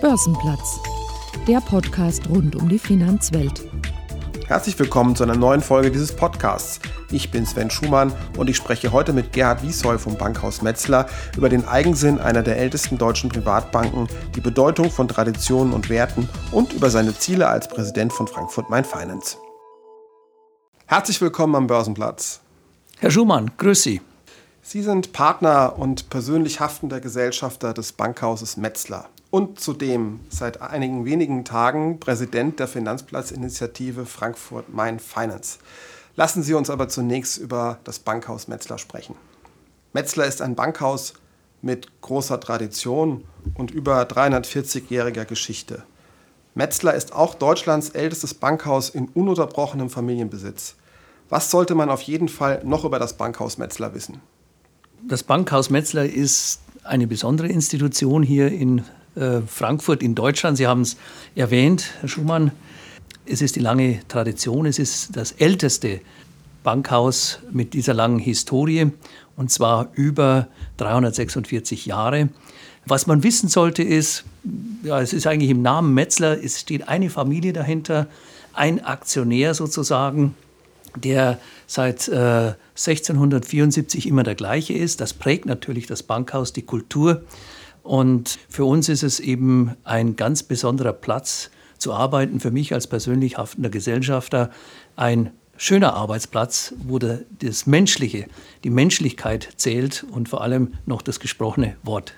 Börsenplatz, der Podcast rund um die Finanzwelt. Herzlich willkommen zu einer neuen Folge dieses Podcasts. Ich bin Sven Schumann und ich spreche heute mit Gerhard Wiesheu vom Bankhaus Metzler über den Eigensinn einer der ältesten deutschen Privatbanken, die Bedeutung von Traditionen und Werten und über seine Ziele als Präsident von Frankfurt Main Finance. Herzlich willkommen am Börsenplatz. Herr Schumann, grüß Sie. Sie sind Partner und persönlich haftender Gesellschafter des Bankhauses Metzler und zudem seit einigen wenigen Tagen Präsident der Finanzplatzinitiative Frankfurt Main Finance. Lassen Sie uns aber zunächst über das Bankhaus Metzler sprechen. Metzler ist ein Bankhaus mit großer Tradition und über 340-jähriger Geschichte. Metzler ist auch Deutschlands ältestes Bankhaus in ununterbrochenem Familienbesitz. Was sollte man auf jeden Fall noch über das Bankhaus Metzler wissen? Das Bankhaus Metzler ist eine besondere Institution hier in äh, Frankfurt in Deutschland. Sie haben es erwähnt, Herr Schumann. Es ist die lange Tradition, es ist das älteste Bankhaus mit dieser langen Historie und zwar über 346 Jahre. Was man wissen sollte ist, ja, es ist eigentlich im Namen Metzler, es steht eine Familie dahinter, ein Aktionär sozusagen, der seit äh, 1674 immer der gleiche ist. Das prägt natürlich das Bankhaus, die Kultur. Und für uns ist es eben ein ganz besonderer Platz zu arbeiten. Für mich als persönlich haftender Gesellschafter ein schöner Arbeitsplatz, wo das Menschliche, die Menschlichkeit zählt und vor allem noch das gesprochene Wort.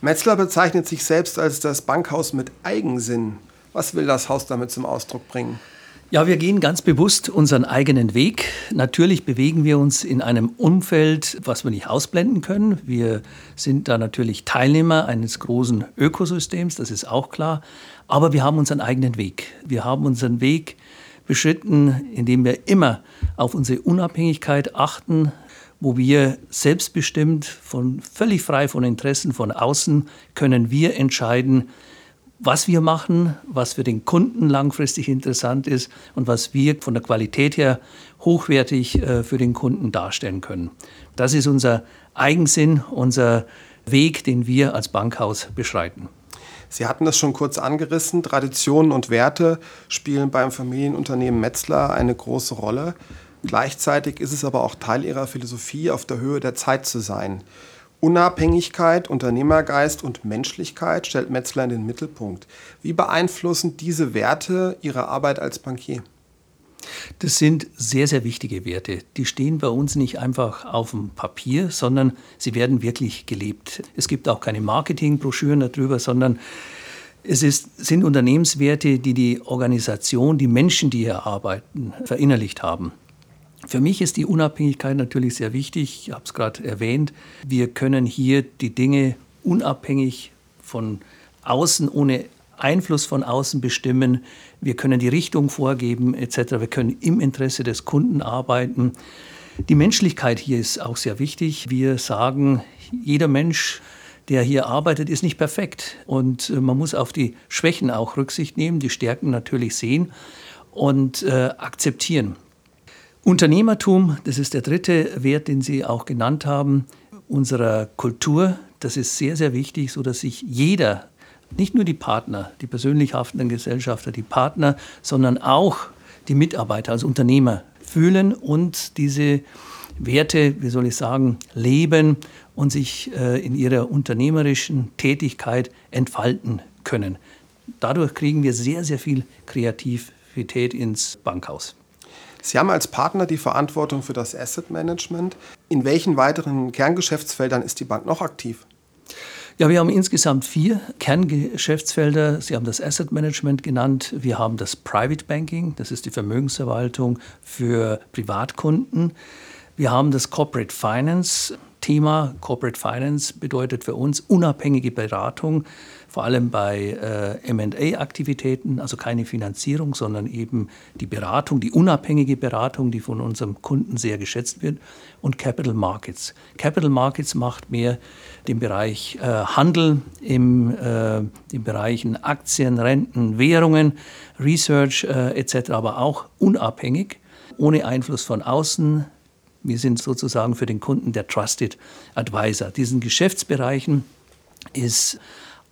Metzler bezeichnet sich selbst als das Bankhaus mit Eigensinn. Was will das Haus damit zum Ausdruck bringen? Ja, wir gehen ganz bewusst unseren eigenen Weg. Natürlich bewegen wir uns in einem Umfeld, was wir nicht ausblenden können. Wir sind da natürlich Teilnehmer eines großen Ökosystems, das ist auch klar. Aber wir haben unseren eigenen Weg. Wir haben unseren Weg beschritten, indem wir immer auf unsere Unabhängigkeit achten, wo wir selbstbestimmt, von, völlig frei von Interessen von außen, können wir entscheiden, was wir machen, was für den Kunden langfristig interessant ist und was wir von der Qualität her hochwertig äh, für den Kunden darstellen können. Das ist unser Eigensinn, unser Weg, den wir als Bankhaus beschreiten. Sie hatten das schon kurz angerissen. Traditionen und Werte spielen beim Familienunternehmen Metzler eine große Rolle. Gleichzeitig ist es aber auch Teil ihrer Philosophie, auf der Höhe der Zeit zu sein. Unabhängigkeit, Unternehmergeist und Menschlichkeit stellt Metzler in den Mittelpunkt. Wie beeinflussen diese Werte Ihre Arbeit als Bankier? Das sind sehr, sehr wichtige Werte. Die stehen bei uns nicht einfach auf dem Papier, sondern sie werden wirklich gelebt. Es gibt auch keine Marketingbroschüren darüber, sondern es ist, sind Unternehmenswerte, die die Organisation, die Menschen, die hier arbeiten, verinnerlicht haben. Für mich ist die Unabhängigkeit natürlich sehr wichtig. Ich habe es gerade erwähnt. Wir können hier die Dinge unabhängig von außen, ohne Einfluss von außen bestimmen. Wir können die Richtung vorgeben etc. Wir können im Interesse des Kunden arbeiten. Die Menschlichkeit hier ist auch sehr wichtig. Wir sagen, jeder Mensch, der hier arbeitet, ist nicht perfekt. Und äh, man muss auf die Schwächen auch Rücksicht nehmen, die Stärken natürlich sehen und äh, akzeptieren. Unternehmertum, das ist der dritte Wert, den Sie auch genannt haben, unserer Kultur. Das ist sehr, sehr wichtig, sodass sich jeder, nicht nur die Partner, die persönlich haftenden Gesellschafter, die Partner, sondern auch die Mitarbeiter als Unternehmer fühlen und diese Werte, wie soll ich sagen, leben und sich äh, in ihrer unternehmerischen Tätigkeit entfalten können. Dadurch kriegen wir sehr, sehr viel Kreativität ins Bankhaus. Sie haben als Partner die Verantwortung für das Asset Management. In welchen weiteren Kerngeschäftsfeldern ist die Bank noch aktiv? Ja, wir haben insgesamt vier Kerngeschäftsfelder. Sie haben das Asset Management genannt. Wir haben das Private Banking, das ist die Vermögensverwaltung für Privatkunden. Wir haben das Corporate Finance. Thema Corporate Finance bedeutet für uns unabhängige Beratung vor allem bei äh, MA-Aktivitäten, also keine Finanzierung, sondern eben die Beratung, die unabhängige Beratung, die von unserem Kunden sehr geschätzt wird, und Capital Markets. Capital Markets macht mehr den Bereich äh, Handel im, äh, den Bereichen Aktien, Renten, Währungen, Research äh, etc., aber auch unabhängig, ohne Einfluss von außen. Wir sind sozusagen für den Kunden der Trusted Advisor. Diesen Geschäftsbereichen ist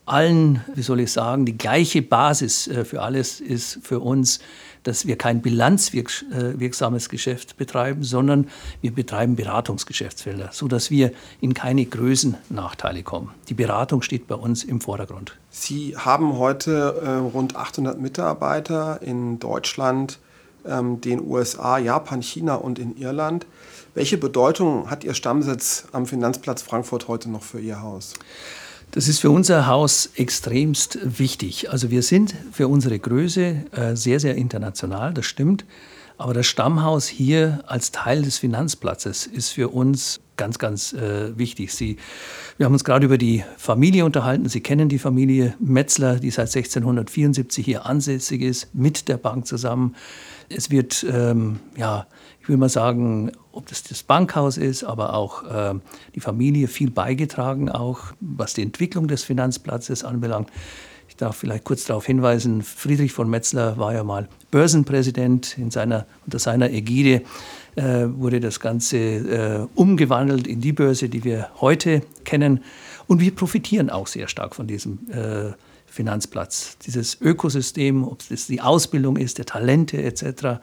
allen, wie soll ich sagen, die gleiche Basis äh, für alles ist für uns, dass wir kein bilanzwirksames Geschäft betreiben, sondern wir betreiben Beratungsgeschäftsfelder, sodass wir in keine Größennachteile kommen. Die Beratung steht bei uns im Vordergrund. Sie haben heute äh, rund 800 Mitarbeiter in Deutschland, ähm, den USA, Japan, China und in Irland. Welche Bedeutung hat Ihr Stammsitz am Finanzplatz Frankfurt heute noch für Ihr Haus? Das ist für unser Haus extremst wichtig. Also wir sind für unsere Größe äh, sehr, sehr international, das stimmt. Aber das Stammhaus hier als Teil des Finanzplatzes ist für uns ganz, ganz äh, wichtig. Sie, wir haben uns gerade über die Familie unterhalten. Sie kennen die Familie Metzler, die seit 1674 hier ansässig ist, mit der Bank zusammen. Es wird, ähm, ja, ich will mal sagen, ob das das Bankhaus ist, aber auch äh, die Familie viel beigetragen, auch was die Entwicklung des Finanzplatzes anbelangt. Ich darf vielleicht kurz darauf hinweisen, Friedrich von Metzler war ja mal Börsenpräsident. In seiner, unter seiner Ägide äh, wurde das Ganze äh, umgewandelt in die Börse, die wir heute kennen. Und wir profitieren auch sehr stark von diesem äh, Finanzplatz. Dieses Ökosystem, ob es die Ausbildung ist, der Talente etc.,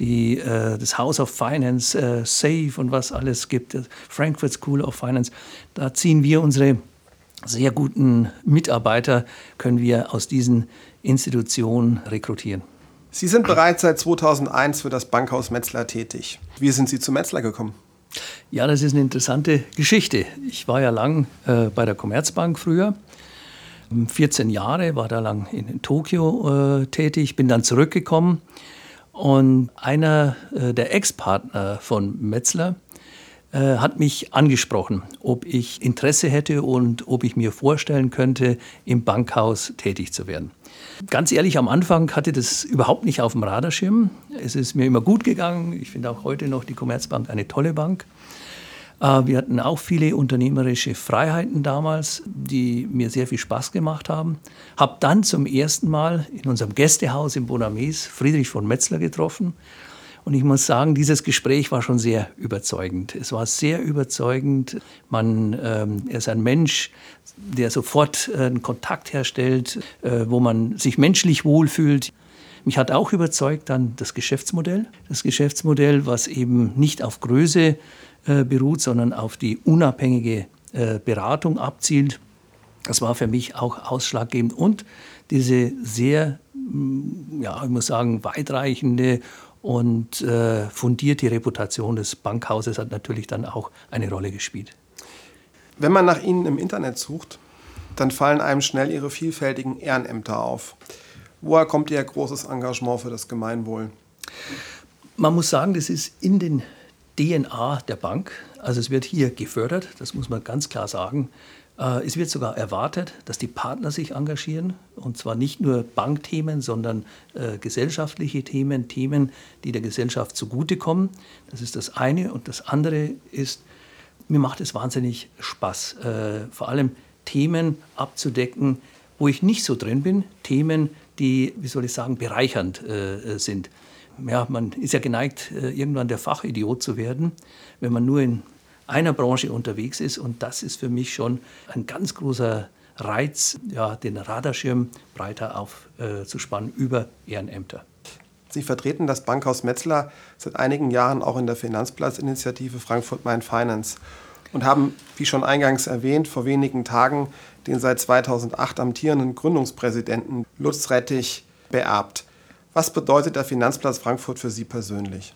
die, äh, das House of Finance, äh, SAFE und was alles gibt, Frankfurt School of Finance, da ziehen wir unsere sehr guten Mitarbeiter, können wir aus diesen Institutionen rekrutieren. Sie sind bereits seit 2001 für das Bankhaus Metzler tätig. Wie sind Sie zu Metzler gekommen? Ja, das ist eine interessante Geschichte. Ich war ja lang äh, bei der Commerzbank früher 14 Jahre, war da lang in Tokio äh, tätig, bin dann zurückgekommen und einer äh, der Ex-Partner von Metzler äh, hat mich angesprochen, ob ich Interesse hätte und ob ich mir vorstellen könnte, im Bankhaus tätig zu werden. Ganz ehrlich, am Anfang hatte das überhaupt nicht auf dem Radarschirm. Es ist mir immer gut gegangen. Ich finde auch heute noch die Commerzbank eine tolle Bank. Äh, wir hatten auch viele unternehmerische Freiheiten damals, die mir sehr viel Spaß gemacht haben. Habe dann zum ersten Mal in unserem Gästehaus in Bonames Friedrich von Metzler getroffen. Und ich muss sagen, dieses Gespräch war schon sehr überzeugend. Es war sehr überzeugend. Man, ähm, er ist ein Mensch, der sofort äh, einen Kontakt herstellt, äh, wo man sich menschlich wohlfühlt. Mich hat auch überzeugt dann das Geschäftsmodell. Das Geschäftsmodell, was eben nicht auf Größe äh, beruht, sondern auf die unabhängige äh, Beratung abzielt. Das war für mich auch ausschlaggebend. Und diese sehr, ja, ich muss sagen, weitreichende und äh, fundierte Reputation des Bankhauses hat natürlich dann auch eine Rolle gespielt. Wenn man nach Ihnen im Internet sucht, dann fallen einem schnell Ihre vielfältigen Ehrenämter auf. Woher kommt Ihr großes Engagement für das Gemeinwohl? Man muss sagen, das ist in den DNA der Bank. Also es wird hier gefördert, das muss man ganz klar sagen. Äh, es wird sogar erwartet, dass die Partner sich engagieren, und zwar nicht nur Bankthemen, sondern äh, gesellschaftliche Themen, Themen, die der Gesellschaft zugutekommen. Das ist das eine. Und das andere ist, mir macht es wahnsinnig Spaß, äh, vor allem Themen abzudecken, wo ich nicht so drin bin, Themen, die, wie soll ich sagen, bereichernd äh, sind ja, man ist ja geneigt, äh, irgendwann der Fachidiot zu werden, wenn man nur in einer Branche unterwegs ist. Und das ist für mich schon ein ganz großer Reiz, ja, den Radarschirm breiter aufzuspannen äh, über Ehrenämter. Sie vertreten das Bankhaus Metzler seit einigen Jahren auch in der Finanzplatzinitiative Frankfurt Main Finance und haben, wie schon eingangs erwähnt, vor wenigen Tagen den seit 2008 amtierenden Gründungspräsidenten Lutz Rettich beerbt. Was bedeutet der Finanzplatz Frankfurt für Sie persönlich?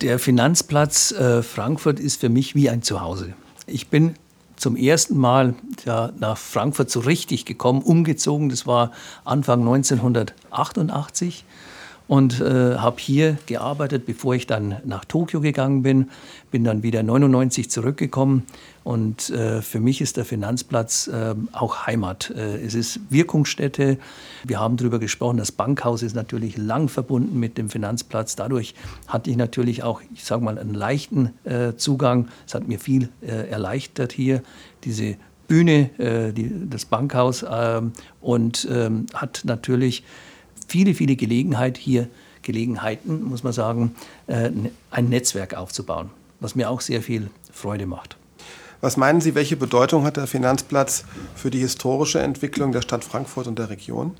Der Finanzplatz äh, Frankfurt ist für mich wie ein Zuhause. Ich bin zum ersten Mal ja, nach Frankfurt so richtig gekommen, umgezogen. Das war Anfang 1988 und äh, habe hier gearbeitet, bevor ich dann nach Tokio gegangen bin. Bin dann wieder 99 zurückgekommen und äh, für mich ist der Finanzplatz äh, auch Heimat. Äh, es ist Wirkungsstätte. Wir haben darüber gesprochen, das Bankhaus ist natürlich lang verbunden mit dem Finanzplatz. Dadurch hatte ich natürlich auch, ich sage mal, einen leichten äh, Zugang. Es hat mir viel äh, erleichtert hier, diese Bühne, die, das Bankhaus ähm, und ähm, hat natürlich viele, viele Gelegenheit hier, Gelegenheiten, muss man sagen, äh, ein Netzwerk aufzubauen, was mir auch sehr viel Freude macht. Was meinen Sie, welche Bedeutung hat der Finanzplatz für die historische Entwicklung der Stadt Frankfurt und der Region?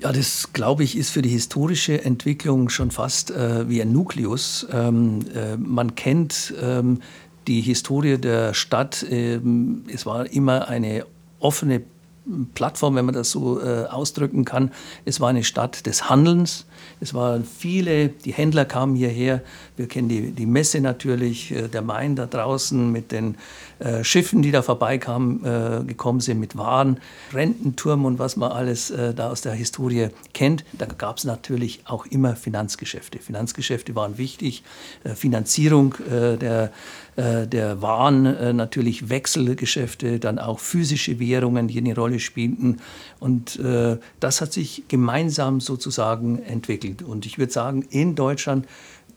Ja, das glaube ich ist für die historische Entwicklung schon fast äh, wie ein Nukleus. Ähm, äh, man kennt ähm, die Historie der Stadt. Ähm, es war immer eine offene Plattform, wenn man das so äh, ausdrücken kann. Es war eine Stadt des Handelns. Es waren viele, die Händler kamen hierher. Wir kennen die, die Messe natürlich, äh, der Main da draußen mit den äh, Schiffen, die da vorbeikamen, äh, gekommen sind mit Waren, Rententurm und was man alles äh, da aus der Historie kennt. Da gab es natürlich auch immer Finanzgeschäfte. Finanzgeschäfte waren wichtig. Äh, Finanzierung der äh, der Waren äh, natürlich Wechselgeschäfte, dann auch physische Währungen, die eine Rolle spielten. Und äh, das hat sich gemeinsam sozusagen entwickelt. Und ich würde sagen, in Deutschland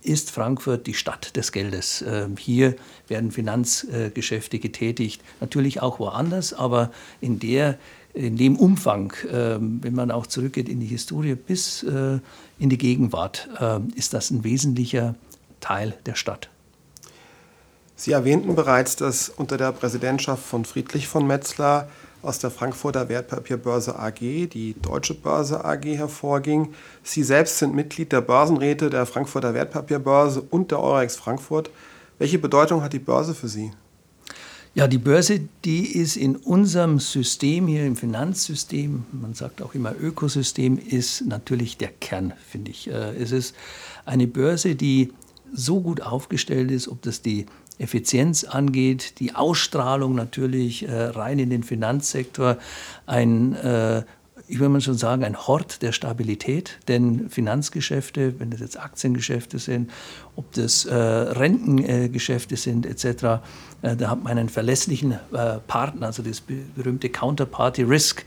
ist Frankfurt die Stadt des Geldes. Ähm, hier werden Finanzgeschäfte getätigt, natürlich auch woanders, aber in, der, in dem Umfang, ähm, wenn man auch zurückgeht in die Historie bis in die Gegenwart, ist das ein wesentlicher Teil der Stadt. Sie erwähnten bereits, dass unter der Präsidentschaft von Friedrich von Metzler aus der Frankfurter Wertpapierbörse AG die Deutsche Börse AG hervorging. Sie selbst sind Mitglied der Börsenräte der Frankfurter Wertpapierbörse und der Eurex Frankfurt. Welche Bedeutung hat die Börse für Sie? Ja, die Börse, die ist in unserem System hier im Finanzsystem, man sagt auch immer Ökosystem, ist natürlich der Kern, finde ich. Äh, es ist eine Börse, die so gut aufgestellt ist, ob das die Effizienz angeht, die Ausstrahlung natürlich äh, rein in den Finanzsektor, ein äh, ich würde mal schon sagen, ein Hort der Stabilität, denn Finanzgeschäfte, wenn das jetzt Aktiengeschäfte sind, ob das äh, Rentengeschäfte sind etc., äh, da hat man einen verlässlichen äh, Partner, also das berühmte Counterparty Risk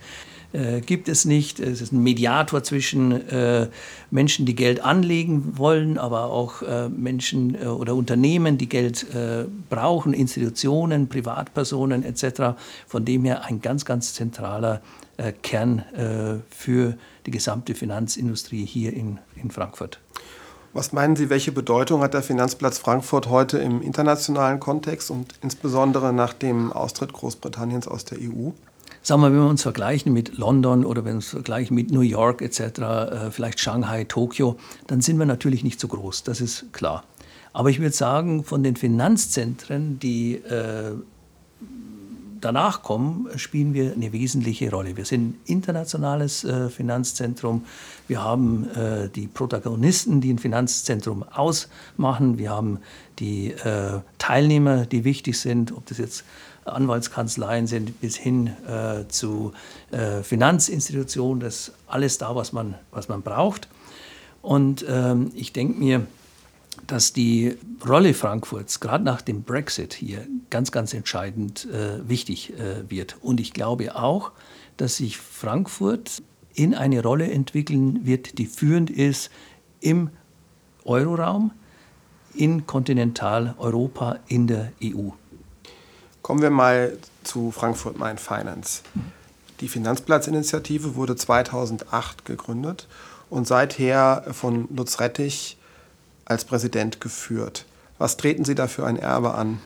äh, gibt es nicht. Es ist ein Mediator zwischen äh, Menschen, die Geld anlegen wollen, aber auch äh, Menschen äh, oder Unternehmen, die Geld äh, brauchen, Institutionen, Privatpersonen etc. Von dem her ein ganz, ganz zentraler äh, Kern für die gesamte Finanzindustrie hier in, in Frankfurt. Was meinen Sie, welche Bedeutung hat der Finanzplatz Frankfurt heute im internationalen Kontext und insbesondere nach dem Austritt Großbritanniens aus der EU? Sagen wir, wenn wir uns vergleichen mit London oder wenn wir uns vergleichen mit New York etc., äh, vielleicht Shanghai, Tokio, dann sind wir natürlich nicht so groß, das ist klar. Aber ich würde sagen, von den Finanzzentren, die äh, danach kommen, spielen wir eine wesentliche Rolle. Wir sind ein internationales äh, Finanzzentrum. Wir haben die Protagonisten, die ein Finanzzentrum ausmachen. Wir haben die Teilnehmer, die wichtig sind, ob das jetzt Anwaltskanzleien sind bis hin äh, zu äh, Finanzinstitutionen. Das ist alles da, was man, was man braucht. Und ähm, ich denke mir, dass die Rolle Frankfurts gerade nach dem Brexit hier ganz, ganz entscheidend äh, wichtig äh, wird. Und ich glaube auch, dass sich Frankfurt in eine Rolle entwickeln wird, die führend ist im Euroraum, in Kontinentaleuropa, in der EU. Kommen wir mal zu Frankfurt Main Finance. Die Finanzplatzinitiative wurde 2008 gegründet und seither von Lutz Rettich als Präsident geführt. Was treten Sie da für ein Erbe an?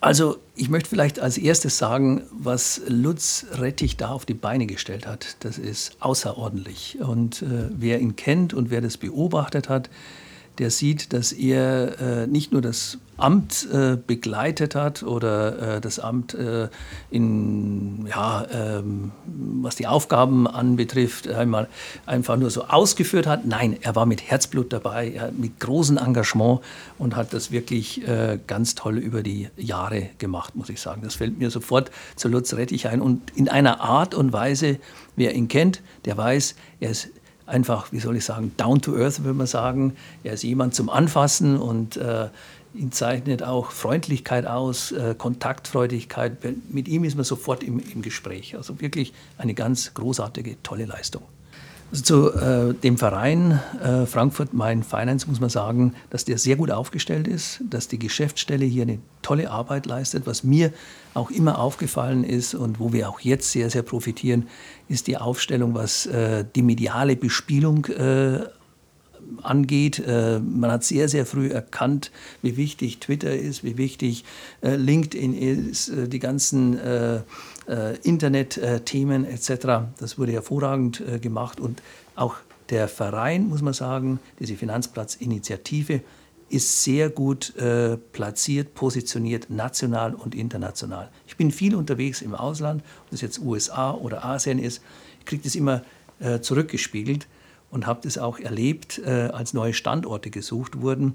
Also ich möchte vielleicht als erstes sagen, was Lutz Rettich da auf die Beine gestellt hat, das ist außerordentlich. Und äh, wer ihn kennt und wer das beobachtet hat, der sieht, dass er äh, nicht nur das Amt äh, begleitet hat oder äh, das Amt äh, in, ja, ähm, was die Aufgaben anbetrifft, einmal einfach nur so ausgeführt hat. Nein, er war mit Herzblut dabei, er hat mit großem Engagement und hat das wirklich äh, ganz toll über die Jahre gemacht, muss ich sagen. Das fällt mir sofort zu Lutz Rettich ein und in einer Art und Weise, wer ihn kennt, der weiß, er ist einfach, wie soll ich sagen, down to earth, würde man sagen. Er ist jemand zum Anfassen und äh, ihn zeichnet auch Freundlichkeit aus, äh, Kontaktfreudigkeit. Mit ihm ist man sofort im, im Gespräch. Also wirklich eine ganz großartige, tolle Leistung. Also zu äh, dem Verein äh, Frankfurt Main Finance muss man sagen, dass der sehr gut aufgestellt ist, dass die Geschäftsstelle hier eine tolle Arbeit leistet. Was mir auch immer aufgefallen ist und wo wir auch jetzt sehr, sehr profitieren, ist die Aufstellung, was äh, die mediale Bespielung äh, angeht. Äh, man hat sehr, sehr früh erkannt, wie wichtig Twitter ist, wie wichtig äh, LinkedIn ist, äh, die ganzen Internet-Themen etc. Das wurde hervorragend äh, gemacht und auch der Verein, muss man sagen, diese Finanzplatzinitiative, ist sehr gut äh, platziert, positioniert, national und international. Ich bin viel unterwegs im Ausland, ob das jetzt USA oder Asien ist, ich kriege das immer äh, zurückgespiegelt und habe das auch erlebt, äh, als neue Standorte gesucht wurden.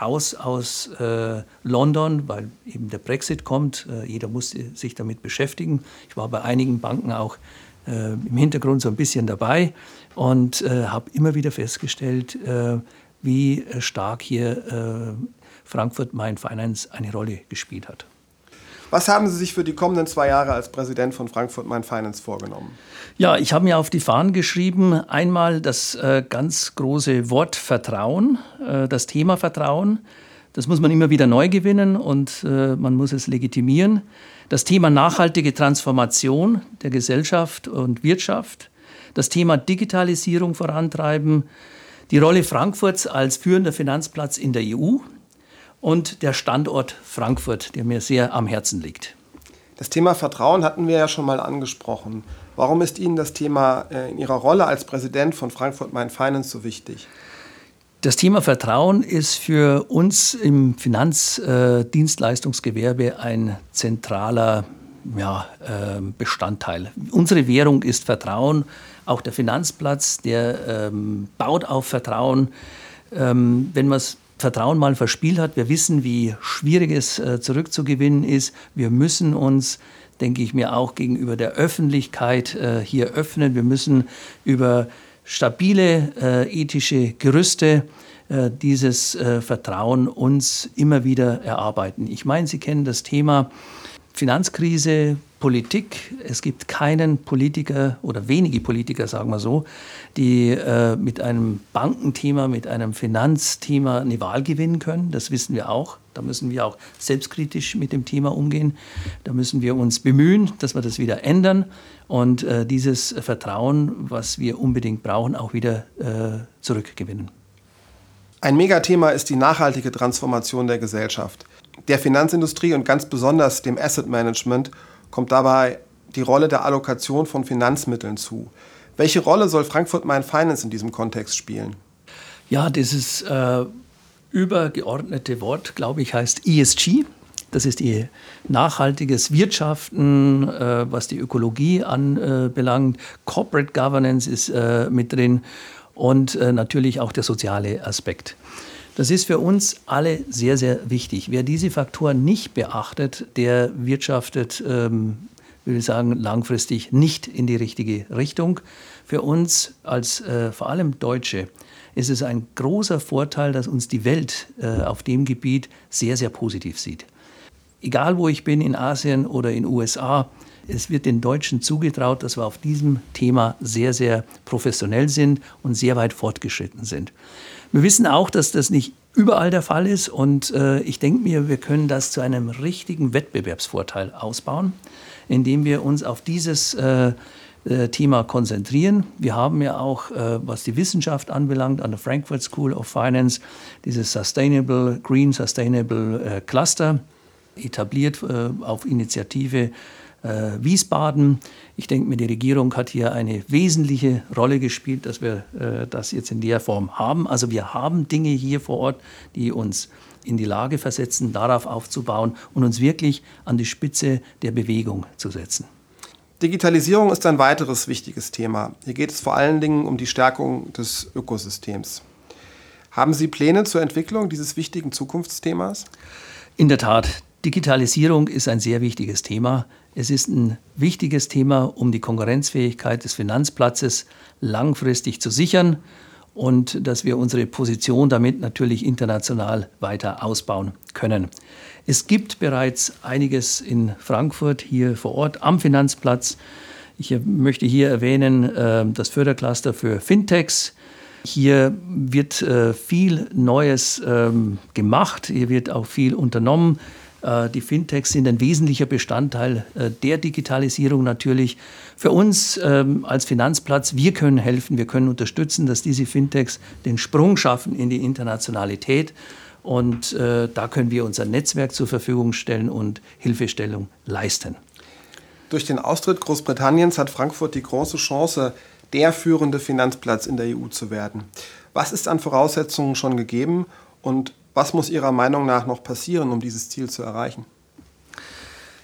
Raus aus äh, London, weil eben der Brexit kommt, äh, jeder musste sich damit beschäftigen. Ich war bei einigen Banken auch äh, im Hintergrund so ein bisschen dabei und habe immer wieder festgestellt, wie stark hier äh, Frankfurt Main Finance eine Rolle gespielt hat. Was haben Sie sich für die kommenden zwei Jahre als Präsident von Frankfurt Main Finance vorgenommen? Ja, ich habe mir auf die Fahnen geschrieben, einmal das äh, ganz große Wort Vertrauen, äh, das Thema Vertrauen. Das muss man immer wieder neu gewinnen und äh, man muss es legitimieren. Das Thema nachhaltige Transformation der Gesellschaft und Wirtschaft. Das Thema Digitalisierung vorantreiben die Rolle Frankfurts als führender Finanzplatz in der EU und der Standort Frankfurt, der mir sehr am Herzen liegt. Das Thema Vertrauen hatten wir ja schon mal angesprochen. Warum ist Ihnen das Thema äh, in Ihrer Rolle als Präsident von Frankfurt Main Finance so wichtig? Das Thema Vertrauen ist für uns im Finanzdienstleistungsgewerbe äh, ein zentraler ja, äh, Bestandteil. Unsere Währung ist Vertrauen. Auch der Finanzplatz, der ähm, baut auf Vertrauen. Ähm, wenn man das Vertrauen mal verspielt hat, wir wissen, wie schwierig es äh, zurückzugewinnen ist. Wir müssen uns denke ich mir, auch gegenüber der Öffentlichkeit äh, hier öffnen. Wir müssen über stabile äh, ethische Gerüste dieses Vertrauen uns immer wieder erarbeiten. Ich meine, Sie kennen das Thema Finanzkrise, Politik. Es gibt keinen Politiker oder wenige Politiker, sagen wir so, die äh, mit einem Bankenthema, mit einem Finanzthema eine Wahl gewinnen können. Das wissen wir auch. Da müssen wir auch selbstkritisch mit dem Thema umgehen. Da müssen wir uns bemühen, dass wir das wieder ändern und äh, dieses Vertrauen, was wir unbedingt brauchen, auch wieder äh, zurückgewinnen. Ein Megathema ist die nachhaltige Transformation der Gesellschaft. Der Finanzindustrie und ganz besonders dem Asset Management kommt dabei die Rolle der Allokation von Finanzmitteln zu. Welche Rolle soll Frankfurt Main Finance in diesem Kontext spielen? Ja, dieses äh, übergeordnete Wort, glaube ich, heißt ESG. Das ist die nachhaltiges Wirtschaften, äh, was die Ökologie anbelangt. Corporate Governance ist äh, mit drin und äh, natürlich auch der soziale Aspekt. Das ist für uns alle sehr, sehr wichtig. Wer diese Faktoren nicht beachtet, der wirtschaftet, ähm, ich sagen, langfristig nicht in die richtige Richtung. Für uns als äh, vor allem Deutsche ist es ein großer Vorteil, dass uns die Welt äh, auf dem Gebiet sehr, sehr positiv sieht. Egal wo ich bin, in Asien oder in den USA, es wird den Deutschen zugetraut, dass wir auf diesem Thema sehr, sehr professionell sind und sehr weit fortgeschritten sind. Wir wissen auch, dass das nicht überall der Fall ist und äh, ich denke mir, wir können das zu einem richtigen Wettbewerbsvorteil ausbauen, indem wir uns auf dieses äh, äh, Thema konzentrieren. Wir haben ja auch, äh, was die Wissenschaft anbelangt, an der Frankfurt School of Finance dieses Sustainable, Green Sustainable äh, Cluster etabliert auf Initiative äh, Wiesbaden. Ich denke mir, die Regierung hat hier eine wesentliche Rolle gespielt, dass wir äh, das jetzt in der Form haben. Also wir haben Dinge hier vor Ort, die uns in die Lage versetzen, darauf aufzubauen und uns wirklich an die Spitze der Bewegung zu setzen. Digitalisierung ist ein weiteres wichtiges Thema. Hier geht es vor allen Dingen um die Stärkung des Ökosystems. Haben Sie Pläne zur Entwicklung dieses wichtigen Zukunftsthemas? In der Tat, Digitalisierung ist ein sehr wichtiges Thema. Es ist ein wichtiges Thema, um die Konkurrenzfähigkeit des Finanzplatzes langfristig zu sichern und dass wir unsere Position damit natürlich international weiter ausbauen können. Es gibt bereits einiges in Frankfurt hier vor Ort am Finanzplatz. Ich möchte hier erwähnen äh, das Fördercluster für Fintechs. Hier wird äh, viel Neues ähm, gemacht, hier wird auch viel unternommen. Äh, die Fintechs sind ein wesentlicher Bestandteil äh, der Digitalisierung natürlich. Für uns ähm, als Finanzplatz, wir können helfen, wir können unterstützen, dass diese Fintechs den Sprung schaffen in die Internationalität. Und äh, da können wir unser Netzwerk zur Verfügung stellen und Hilfestellung leisten. Durch den Austritt Großbritanniens hat Frankfurt die große Chance, der führende Finanzplatz in der EU zu werden. Was ist an Voraussetzungen schon gegeben und was muss Ihrer Meinung nach noch passieren, um dieses Ziel zu erreichen?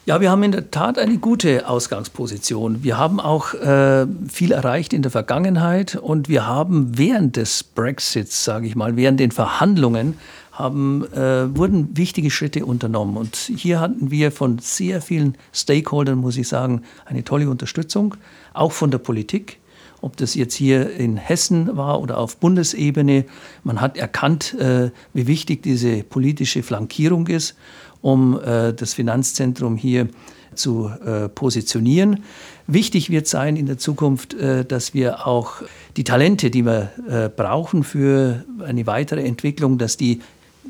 Ja, wir haben in der Tat eine gute Ausgangsposition. Wir haben auch äh, viel erreicht in der Vergangenheit und wir haben während des Brexits, sage ich mal, während den Verhandlungen, haben, äh, wurden wichtige Schritte unternommen. Und hier hatten wir von sehr vielen Stakeholdern, muss ich sagen, eine tolle Unterstützung, auch von der Politik ob das jetzt hier in Hessen war oder auf Bundesebene. Man hat erkannt, äh, wie wichtig diese politische Flankierung ist, um äh, das Finanzzentrum hier zu äh, positionieren. Wichtig wird sein in der Zukunft, dass wir auch die Talente, die wir brauchen für eine weitere Entwicklung, dass die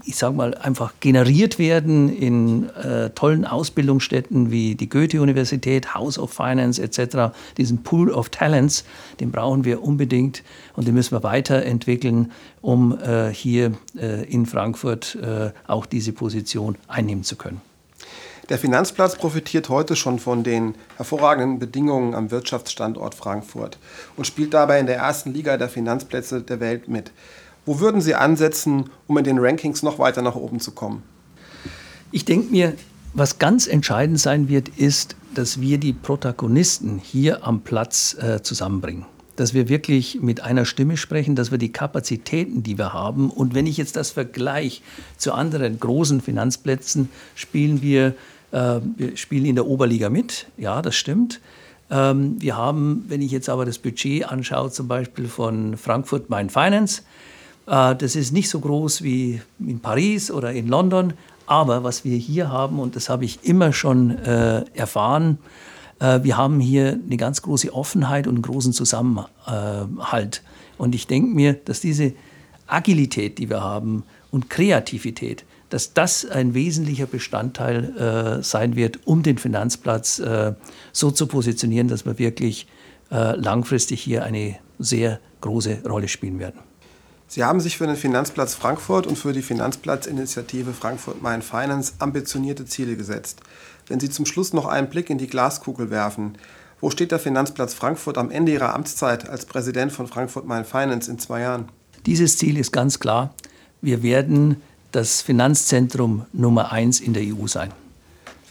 ich sage mal, einfach generiert werden in äh, tollen Ausbildungsstätten wie die Goethe-Universität, House of Finance etc. Diesen Pool of Talents, den brauchen wir unbedingt und den müssen wir weiterentwickeln, um äh, hier äh, in Frankfurt äh, auch diese Position einnehmen zu können. Der Finanzplatz profitiert heute schon von den hervorragenden Bedingungen am Wirtschaftsstandort Frankfurt und spielt dabei in der ersten Liga der Finanzplätze der Welt mit. Wo würden Sie ansetzen, um in den Rankings noch weiter nach oben zu kommen? Ich denke mir, was ganz entscheidend sein wird, ist, dass wir die Protagonisten hier am Platz äh, zusammenbringen. Dass wir wirklich mit einer Stimme sprechen, dass wir die Kapazitäten, die wir haben, und wenn ich jetzt das vergleiche zu anderen großen Finanzplätzen, spielen wir, äh, wir spielen in der Oberliga mit. Ja, das stimmt. Ähm, wir haben, wenn ich jetzt aber das Budget anschaue, zum Beispiel von Frankfurt Main Finance, das ist nicht so groß wie in Paris oder in London, aber was wir hier haben, und das habe ich immer schon äh, erfahren, äh, wir haben hier eine ganz große Offenheit und einen großen Zusammenhalt. Und ich denke mir, dass diese Agilität, die wir haben und Kreativität, dass das ein wesentlicher Bestandteil äh, sein wird, um den Finanzplatz äh, so zu positionieren, dass wir wirklich äh, langfristig hier eine sehr große Rolle spielen werden. Sie haben sich für den Finanzplatz Frankfurt und für die Finanzplatzinitiative Frankfurt Main Finance ambitionierte Ziele gesetzt. Wenn Sie zum Schluss noch einen Blick in die Glaskugel werfen, wo steht der Finanzplatz Frankfurt am Ende Ihrer Amtszeit als Präsident von Frankfurt Main Finance in zwei Jahren? Dieses Ziel ist ganz klar. Wir werden das Finanzzentrum Nummer eins in der EU sein.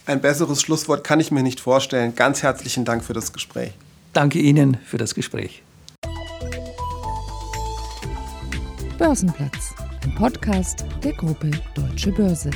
Ein besseres Schlusswort kann ich mir nicht vorstellen. Ganz herzlichen Dank für das Gespräch. Danke Ihnen für das Gespräch. Börsenplatz, ein Podcast der Gruppe Deutsche Börse.